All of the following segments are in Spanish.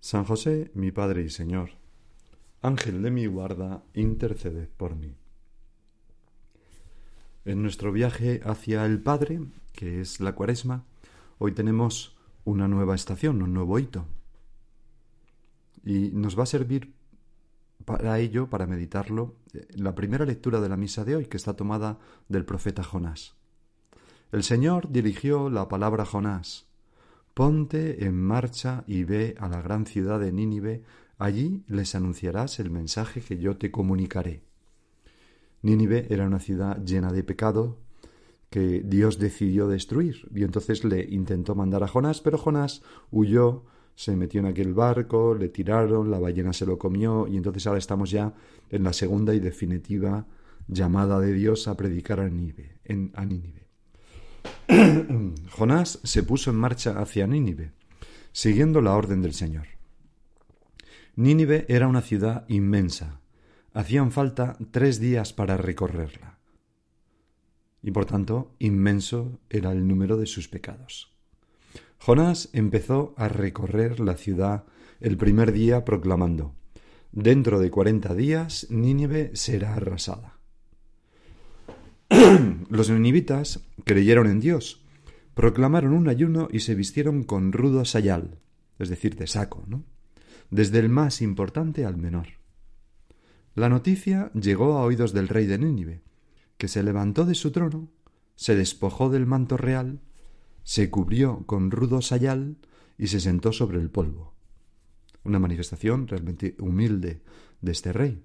San José, mi Padre y Señor, Ángel de mi guarda, intercede por mí. En nuestro viaje hacia el Padre, que es la Cuaresma, hoy tenemos una nueva estación, un nuevo hito. Y nos va a servir para ello, para meditarlo, la primera lectura de la misa de hoy, que está tomada del profeta Jonás. El Señor dirigió la palabra Jonás. Ponte en marcha y ve a la gran ciudad de Nínive, allí les anunciarás el mensaje que yo te comunicaré. Nínive era una ciudad llena de pecado, que Dios decidió destruir. Y entonces le intentó mandar a Jonás, pero Jonás huyó, se metió en aquel barco, le tiraron, la ballena se lo comió, y entonces ahora estamos ya en la segunda y definitiva llamada de Dios a predicar a Nínive. Nínive. Jonás se puso en marcha hacia Nínive, siguiendo la orden del Señor. Nínive era una ciudad inmensa. Hacían falta tres días para recorrerla y por tanto inmenso era el número de sus pecados. Jonás empezó a recorrer la ciudad el primer día proclamando Dentro de cuarenta días Nínive será arrasada. Los ninivitas creyeron en Dios, proclamaron un ayuno y se vistieron con rudo sayal, es decir, de saco, ¿no? Desde el más importante al menor. La noticia llegó a oídos del rey de Nínive, que se levantó de su trono, se despojó del manto real, se cubrió con rudo sayal y se sentó sobre el polvo. Una manifestación realmente humilde de este rey.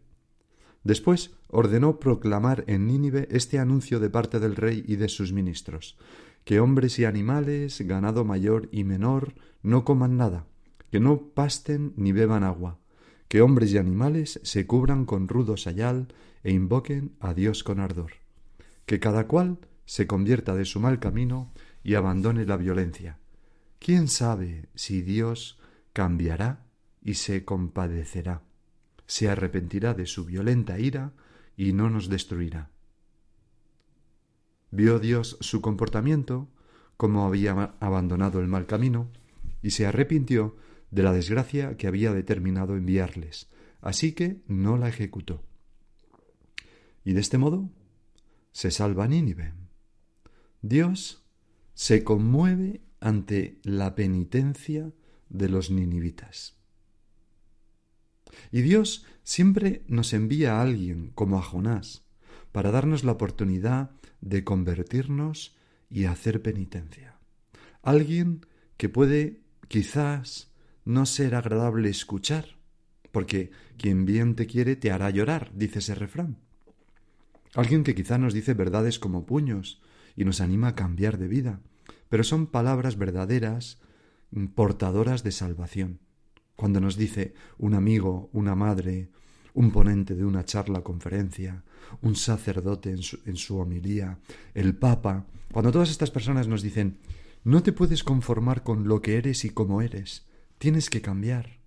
Después ordenó proclamar en Nínive este anuncio de parte del rey y de sus ministros que hombres y animales, ganado mayor y menor, no coman nada, que no pasten ni beban agua, que hombres y animales se cubran con rudo sayal e invoquen a Dios con ardor que cada cual se convierta de su mal camino y abandone la violencia. ¿Quién sabe si Dios cambiará y se compadecerá, se arrepentirá de su violenta ira y no nos destruirá? Vio Dios su comportamiento, como había abandonado el mal camino, y se arrepintió de la desgracia que había determinado enviarles, así que no la ejecutó. Y de este modo se salva Nínive. Dios se conmueve ante la penitencia de los ninivitas. Y Dios siempre nos envía a alguien como a Jonás para darnos la oportunidad de convertirnos y hacer penitencia. Alguien que puede quizás no ser agradable escuchar, porque quien bien te quiere te hará llorar, dice ese refrán. Alguien que quizá nos dice verdades como puños y nos anima a cambiar de vida, pero son palabras verdaderas, mm, portadoras de salvación. Cuando nos dice un amigo, una madre, un ponente de una charla conferencia, un sacerdote en su, en su homilía, el Papa, cuando todas estas personas nos dicen no te puedes conformar con lo que eres y como eres, tienes que cambiar.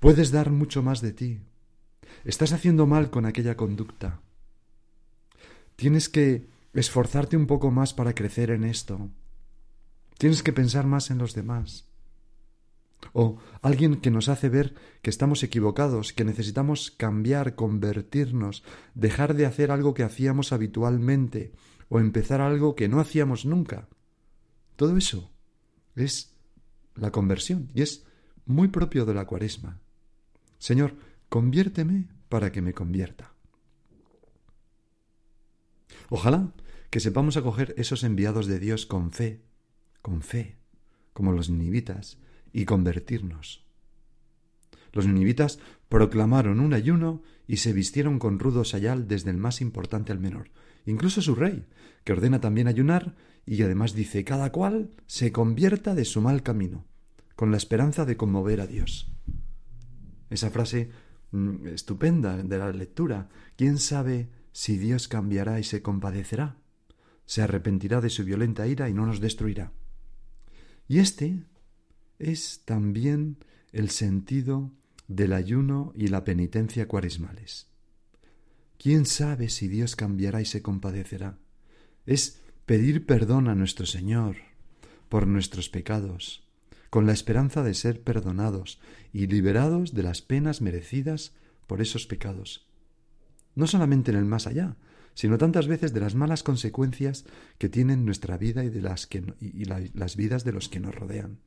Puedes dar mucho más de ti. Estás haciendo mal con aquella conducta. Tienes que esforzarte un poco más para crecer en esto. Tienes que pensar más en los demás. O alguien que nos hace ver que estamos equivocados, que necesitamos cambiar, convertirnos, dejar de hacer algo que hacíamos habitualmente o empezar algo que no hacíamos nunca. Todo eso es la conversión y es muy propio de la cuaresma. Señor, conviérteme para que me convierta. Ojalá que sepamos acoger esos enviados de Dios con fe, con fe, como los ninivitas, y convertirnos. Los ninivitas proclamaron un ayuno y se vistieron con rudo sayal desde el más importante al menor, incluso su rey, que ordena también ayunar y además dice cada cual se convierta de su mal camino, con la esperanza de conmover a Dios. Esa frase mm, estupenda de la lectura, ¿quién sabe si Dios cambiará y se compadecerá? Se arrepentirá de su violenta ira y no nos destruirá. Y este es también el sentido del ayuno y la penitencia cuaresmales. ¿Quién sabe si Dios cambiará y se compadecerá? Es pedir perdón a nuestro Señor por nuestros pecados, con la esperanza de ser perdonados y liberados de las penas merecidas por esos pecados. No solamente en el más allá, sino tantas veces de las malas consecuencias que tienen nuestra vida y de las, y las vidas de los que nos rodean.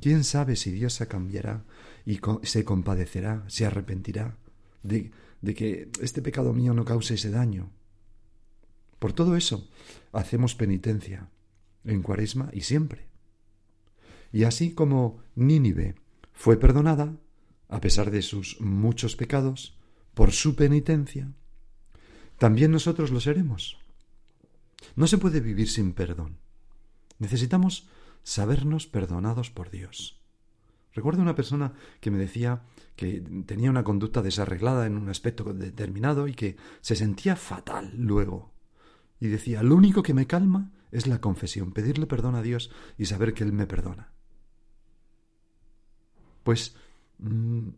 ¿Quién sabe si Dios se cambiará y se compadecerá, se arrepentirá de, de que este pecado mío no cause ese daño? Por todo eso hacemos penitencia en cuaresma y siempre. Y así como Nínive fue perdonada, a pesar de sus muchos pecados, por su penitencia, también nosotros lo seremos. No se puede vivir sin perdón. Necesitamos sabernos perdonados por Dios. Recuerdo una persona que me decía que tenía una conducta desarreglada en un aspecto determinado y que se sentía fatal luego. Y decía, lo único que me calma es la confesión, pedirle perdón a Dios y saber que Él me perdona. Pues mm,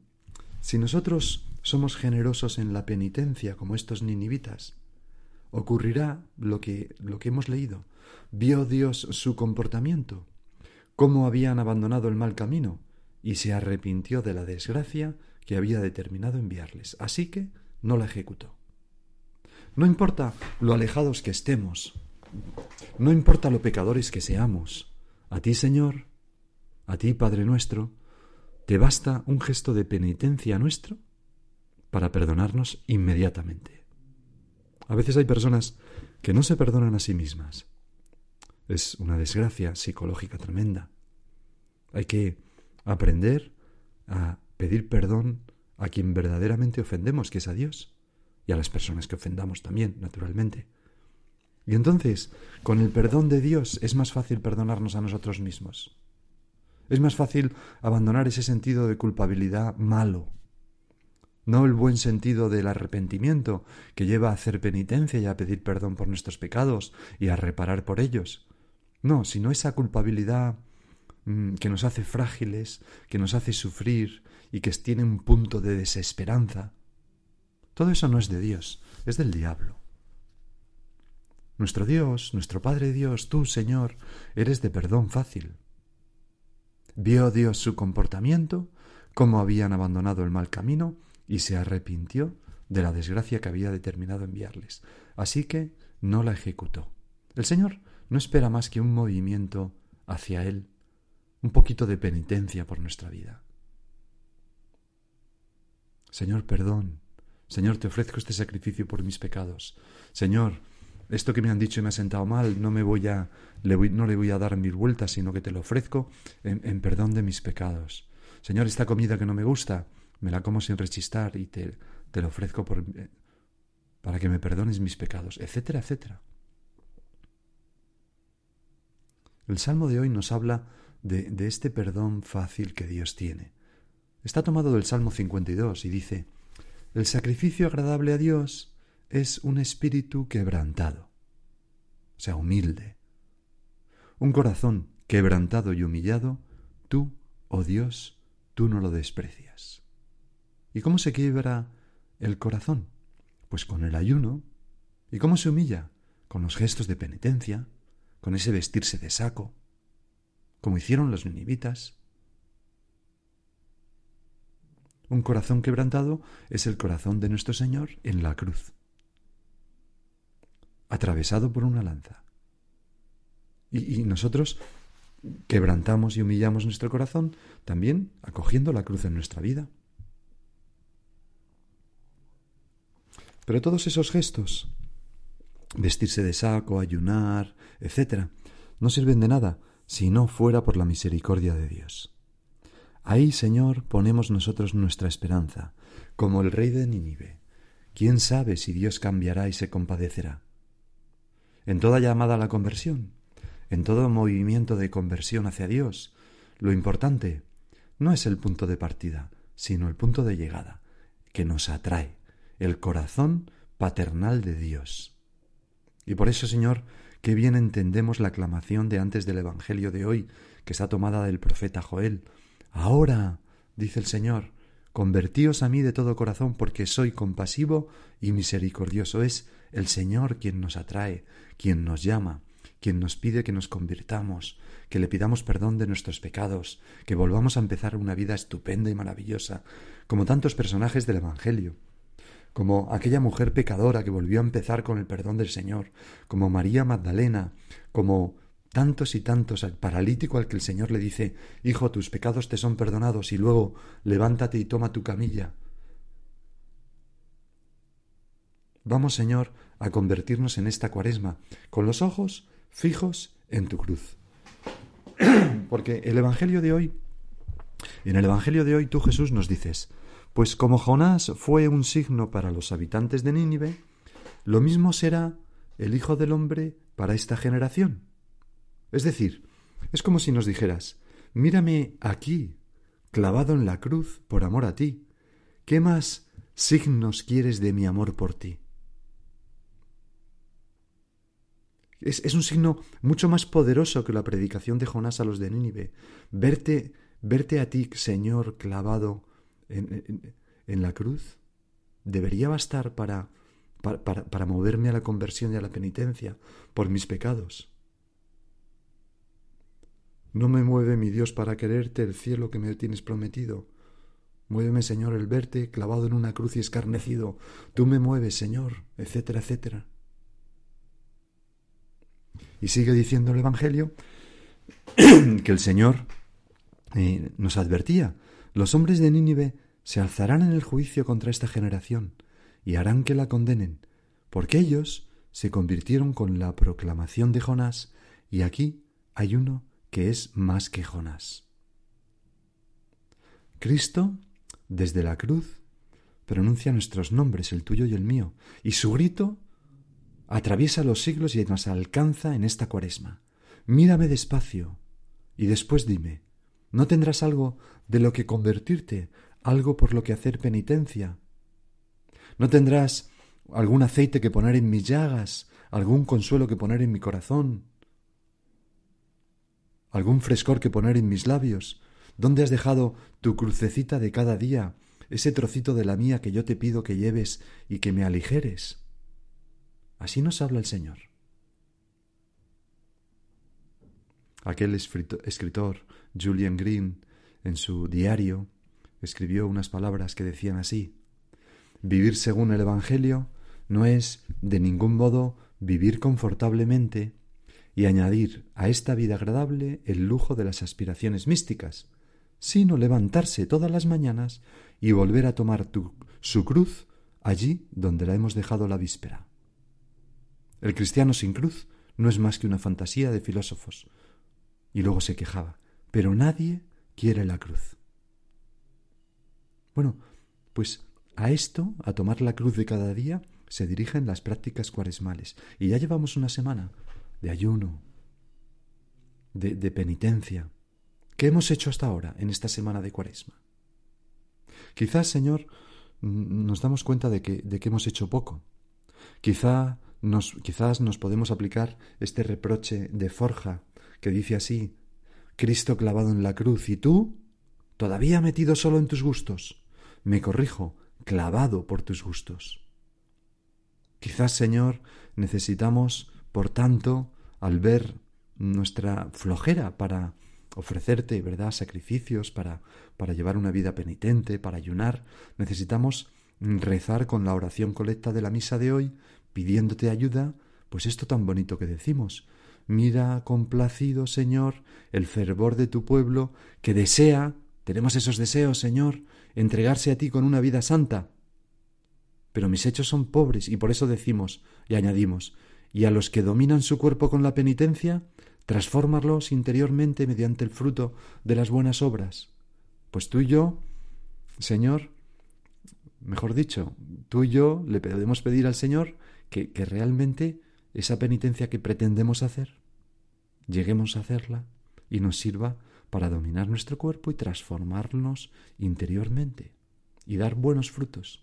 si nosotros somos generosos en la penitencia como estos ninivitas, ocurrirá lo que, lo que hemos leído. Vio Dios su comportamiento cómo habían abandonado el mal camino, y se arrepintió de la desgracia que había determinado enviarles. Así que no la ejecutó. No importa lo alejados que estemos, no importa lo pecadores que seamos, a ti, Señor, a ti, Padre nuestro, te basta un gesto de penitencia nuestro para perdonarnos inmediatamente. A veces hay personas que no se perdonan a sí mismas es una desgracia psicológica tremenda. Hay que aprender a pedir perdón a quien verdaderamente ofendemos, que es a Dios, y a las personas que ofendamos también, naturalmente. Y entonces, con el perdón de Dios es más fácil perdonarnos a nosotros mismos. Es más fácil abandonar ese sentido de culpabilidad malo, no el buen sentido del arrepentimiento que lleva a hacer penitencia y a pedir perdón por nuestros pecados y a reparar por ellos, no, sino esa culpabilidad que nos hace frágiles, que nos hace sufrir y que tiene un punto de desesperanza. Todo eso no es de Dios, es del diablo. Nuestro Dios, nuestro Padre Dios, tú, Señor, eres de perdón fácil. Vio Dios su comportamiento, cómo habían abandonado el mal camino, y se arrepintió de la desgracia que había determinado enviarles. Así que no la ejecutó. El Señor no espera más que un movimiento hacia Él, un poquito de penitencia por nuestra vida. Señor, perdón. Señor, te ofrezco este sacrificio por mis pecados. Señor, esto que me han dicho y me ha sentado mal, no me voy a, no le voy a dar mil vueltas, sino que te lo ofrezco en, en, perdón de mis pecados. Señor, esta comida que no me gusta, me la como sin rechistar y te, te lo ofrezco por, eh, para que me perdones mis pecados, etcétera, etcétera. El Salmo de hoy nos habla de, este perdón fácil que Dios tiene. Está tomado del Salmo 52 y dice, El sacrificio agradable a Dios es un espíritu quebrantado, o sea, humilde. Un corazón quebrantado y humillado, tú, oh Dios, tú no lo desprecias. ¿Y cómo se quiebra el corazón? Pues con el ayuno. ¿Y cómo se humilla? Con los gestos de penitencia, con ese vestirse de saco, como hicieron los ninivitas. Un corazón quebrantado es el corazón de nuestro Señor en la cruz, atravesado por una lanza. Y, nosotros quebrantamos y humillamos nuestro corazón también acogiendo la cruz en nuestra vida. Pero todos esos gestos, vestirse de saco, ayunar, etc., no sirven de nada si no fuera por la misericordia de Dios. Ahí, Señor, ponemos nosotros nuestra esperanza, como el rey de Nínive. ¿Quién sabe si Dios cambiará y se compadecerá? En toda llamada a la conversión, en todo movimiento de conversión hacia Dios, lo importante no es el punto de partida, sino el punto de llegada, que nos atrae, el corazón paternal de Dios. Y por eso, Señor, qué bien entendemos la aclamación de antes del Evangelio de hoy, que está tomada del profeta Joel. Ahora, dice el Señor, convertíos a mí de todo corazón, porque soy compasivo y misericordioso. Es el Señor quien nos atrae, quien nos llama, quien nos pide que nos convirtamos, que le pidamos perdón de nuestros pecados, que volvamos a empezar una vida estupenda y maravillosa, como tantos personajes del Evangelio como aquella mujer pecadora que volvió a empezar con el perdón del Señor, como María Magdalena, como tantos y tantos al paralítico al que el Señor le dice Hijo, tus pecados te son perdonados y luego levántate y toma tu camilla. Vamos, Señor, a convertirnos en esta cuaresma, con los ojos fijos en tu cruz. Porque el Evangelio de hoy, en el Evangelio de hoy tú Jesús nos dices, pues como Jonás fue un signo para los habitantes de Nínive, lo mismo será el Hijo del Hombre para esta generación. Es decir, es como si nos dijeras, mírame aquí, clavado en la cruz por amor a ti. ¿Qué más signos quieres de mi amor por ti? Es, es, un signo mucho más poderoso que la predicación de Jonás a los de Nínive. Verte, verte a ti, Señor, clavado en, la cruz debería bastar para, para, para moverme a la conversión y a la penitencia por mis pecados. No me mueve mi Dios para quererte el cielo que me tienes prometido. Muéveme, Señor, el verte clavado en una cruz y escarnecido. Tú me mueves, Señor, etcétera, etcétera. Y sigue diciendo el Evangelio que el Señor eh, nos advertía. Los hombres de Nínive se alzarán en el juicio contra esta generación y harán que la condenen, porque ellos se convirtieron con la proclamación de Jonás, y aquí hay uno que es más que Jonás. Cristo, desde la cruz, pronuncia nuestros nombres, el tuyo y el mío, y su grito atraviesa los siglos y nos alcanza en esta cuaresma. Mírame despacio y después dime, ¿no tendrás algo de lo que convertirte, algo por lo que hacer penitencia. ¿No tendrás algún aceite que poner en mis llagas, algún consuelo que poner en mi corazón, algún frescor que poner en mis labios? ¿Dónde has dejado tu crucecita de cada día, ese trocito de la mía que yo te pido que lleves y que me aligeres? Así nos habla el Señor. Aquel escritor, Julian Green, en su diario, escribió unas palabras que decían así Vivir según el Evangelio no es de ningún modo vivir confortablemente y añadir a esta vida agradable el lujo de las aspiraciones místicas, sino levantarse todas las mañanas y volver a tomar su cruz allí donde la hemos dejado la víspera. El cristiano sin cruz no es más que una fantasía de filósofos. Y luego se quejaba, pero nadie quiere la cruz. Bueno, pues a esto, a tomar la cruz de cada día, se dirigen las prácticas cuaresmales. Y ya llevamos una semana de ayuno, de, de penitencia. ¿Qué hemos hecho hasta ahora en esta semana de cuaresma? Quizás, Señor, nos damos cuenta de que, de que hemos hecho poco. Quizá nos, quizás nos podemos aplicar este reproche de Forja que dice así, Cristo clavado en la cruz y tú, todavía metido solo en tus gustos me corrijo, clavado por tus gustos. Quizás, Señor, necesitamos, por tanto, al ver nuestra flojera para ofrecerte, ¿verdad?, sacrificios, para, para llevar una vida penitente, para ayunar, necesitamos rezar con la oración colecta de la misa de hoy, pidiéndote ayuda, pues esto tan bonito que decimos. Mira complacido, Señor, el fervor de tu pueblo, que desea, tenemos esos deseos, Señor, entregarse a ti con una vida santa. pero mis hechos son pobres y por eso decimos y añadimos, y a los que dominan su cuerpo con la penitencia, transfórmalos interiormente mediante el fruto de las buenas obras. Pues tú y yo, Señor, mejor dicho, tú y yo le podemos pedir al Señor que, que realmente esa penitencia que pretendemos hacer, lleguemos a hacerla y nos sirva para dominar nuestro cuerpo y transformarnos interiormente y dar buenos frutos,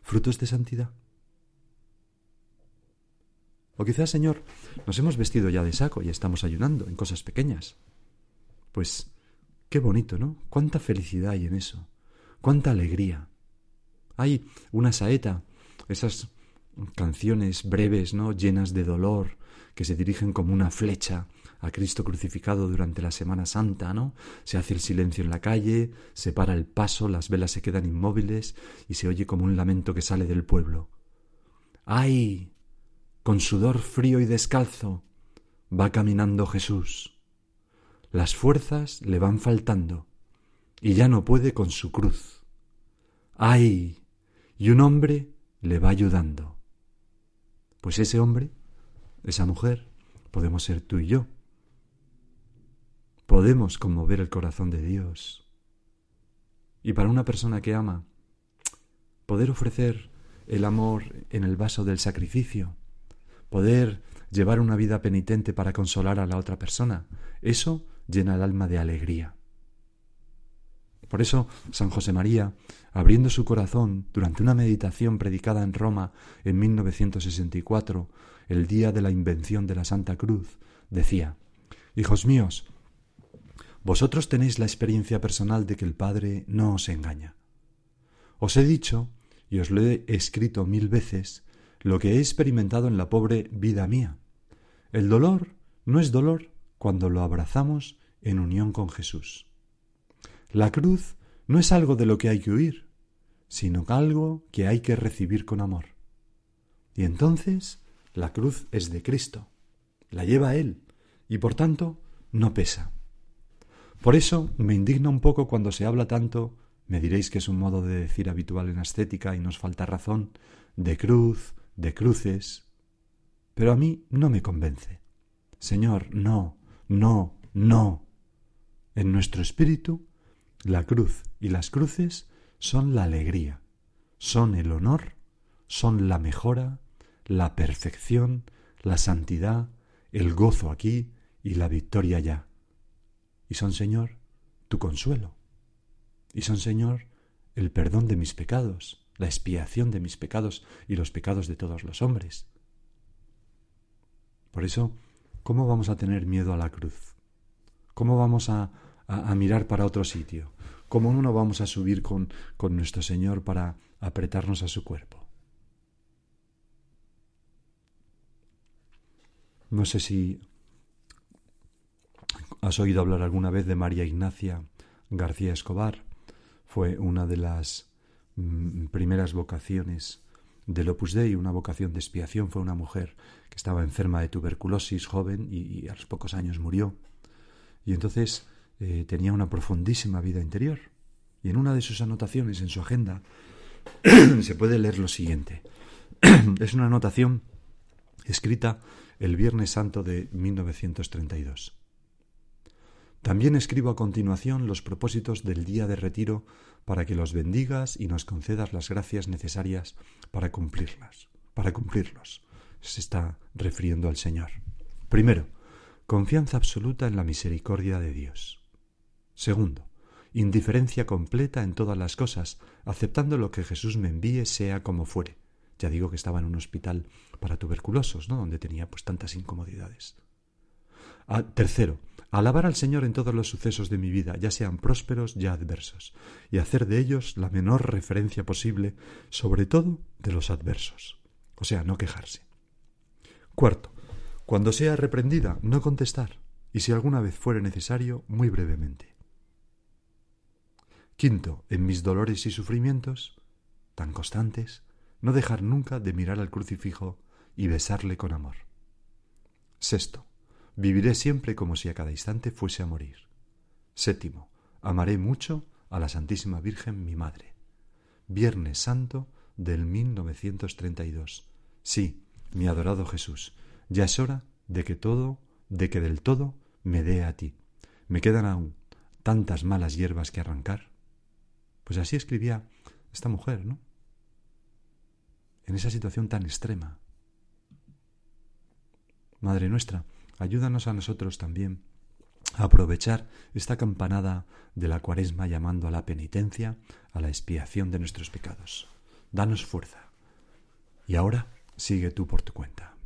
frutos de santidad. O quizás, Señor, nos hemos vestido ya de saco y estamos ayunando en cosas pequeñas. Pues qué bonito, ¿no? Cuánta felicidad hay en eso, cuánta alegría. Hay una saeta, esas canciones breves, ¿no? llenas de dolor, que se dirigen como una flecha a Cristo crucificado durante la Semana Santa, ¿no? Se hace el silencio en la calle, se para el paso, las velas se quedan inmóviles y se oye como un lamento que sale del pueblo. ¡Ay! Con sudor frío y descalzo va caminando Jesús. Las fuerzas le van faltando y ya no puede con su cruz. ¡Ay! Y un hombre le va ayudando. Pues ese hombre, esa mujer, podemos ser tú y yo. Podemos conmover el corazón de Dios. Y para una persona que ama, poder ofrecer el amor en el vaso del sacrificio, poder llevar una vida penitente para consolar a la otra persona, eso llena el alma de alegría. Por eso San José María, abriendo su corazón durante una meditación predicada en Roma en 1964, el día de la invención de la Santa Cruz, decía, Hijos míos, vosotros tenéis la experiencia personal de que el Padre no os engaña. Os he dicho, y os lo he escrito mil veces, lo que he experimentado en la pobre vida mía. El dolor no es dolor cuando lo abrazamos en unión con Jesús. La cruz no es algo de lo que hay que huir, sino algo que hay que recibir con amor. Y entonces la cruz es de Cristo, la lleva Él, y por tanto no pesa. Por eso me indigna un poco cuando se habla tanto, me diréis que es un modo de decir habitual en ascética y nos falta razón, de cruz, de cruces, pero a mí no me convence. Señor, no, no, no. En nuestro espíritu la cruz y las cruces son la alegría, son el honor, son la mejora, la perfección, la santidad, el gozo aquí y la victoria allá. Y son, Señor, tu consuelo. Y son, Señor, el perdón de mis pecados, la expiación de mis pecados y los pecados de todos los hombres. Por eso, ¿cómo vamos a tener miedo a la cruz? ¿Cómo vamos a, mirar para otro sitio. ¿Cómo no vamos a subir con, con nuestro Señor para apretarnos a su cuerpo? No sé si has oído hablar alguna vez de María Ignacia García Escobar. Fue una de las mm, primeras vocaciones del Opus Dei, una vocación de expiación. Fue una mujer que estaba enferma de tuberculosis, joven, y a los pocos años murió. Y entonces eh, tenía una profundísima vida interior. Y en una de sus anotaciones en su agenda se puede leer lo siguiente. es una anotación escrita el Viernes Santo de 1932. También escribo a continuación los propósitos del día de retiro para que los bendigas y nos concedas las gracias necesarias para cumplirlas, para cumplirlos. Se está refiriendo al Señor. Primero, confianza absoluta en la misericordia de Dios. Segundo, indiferencia completa en todas las cosas, aceptando lo que Jesús me envíe sea como fuere. Ya digo que estaba en un hospital para tuberculosos, ¿no? Donde tenía pues tantas incomodidades. Ah, tercero, alabar al Señor en todos los sucesos de mi vida, ya sean prósperos, ya adversos, y hacer de ellos la menor referencia posible, sobre todo de los adversos. O sea, no quejarse. Cuarto, cuando sea reprendida, no contestar, y si alguna vez fuere necesario, muy brevemente. Quinto, en mis dolores y sufrimientos, tan constantes, no dejar nunca de mirar al crucifijo y besarle con amor. Sexto, viviré siempre como si a cada instante fuese a morir. Séptimo, amaré mucho a la Santísima Virgen mi Madre. Viernes Santo del 1932. Sí, mi adorado Jesús, ya es hora de que todo, de que del todo me dé a ti. Me quedan aún tantas malas hierbas que arrancar. Pues así escribía esta mujer, ¿no? En esa situación tan extrema. Madre nuestra, ayúdanos a nosotros también a aprovechar esta campanada de la cuaresma llamando a la penitencia, a la expiación de nuestros pecados. Danos fuerza. Y ahora sigue tú por tu cuenta.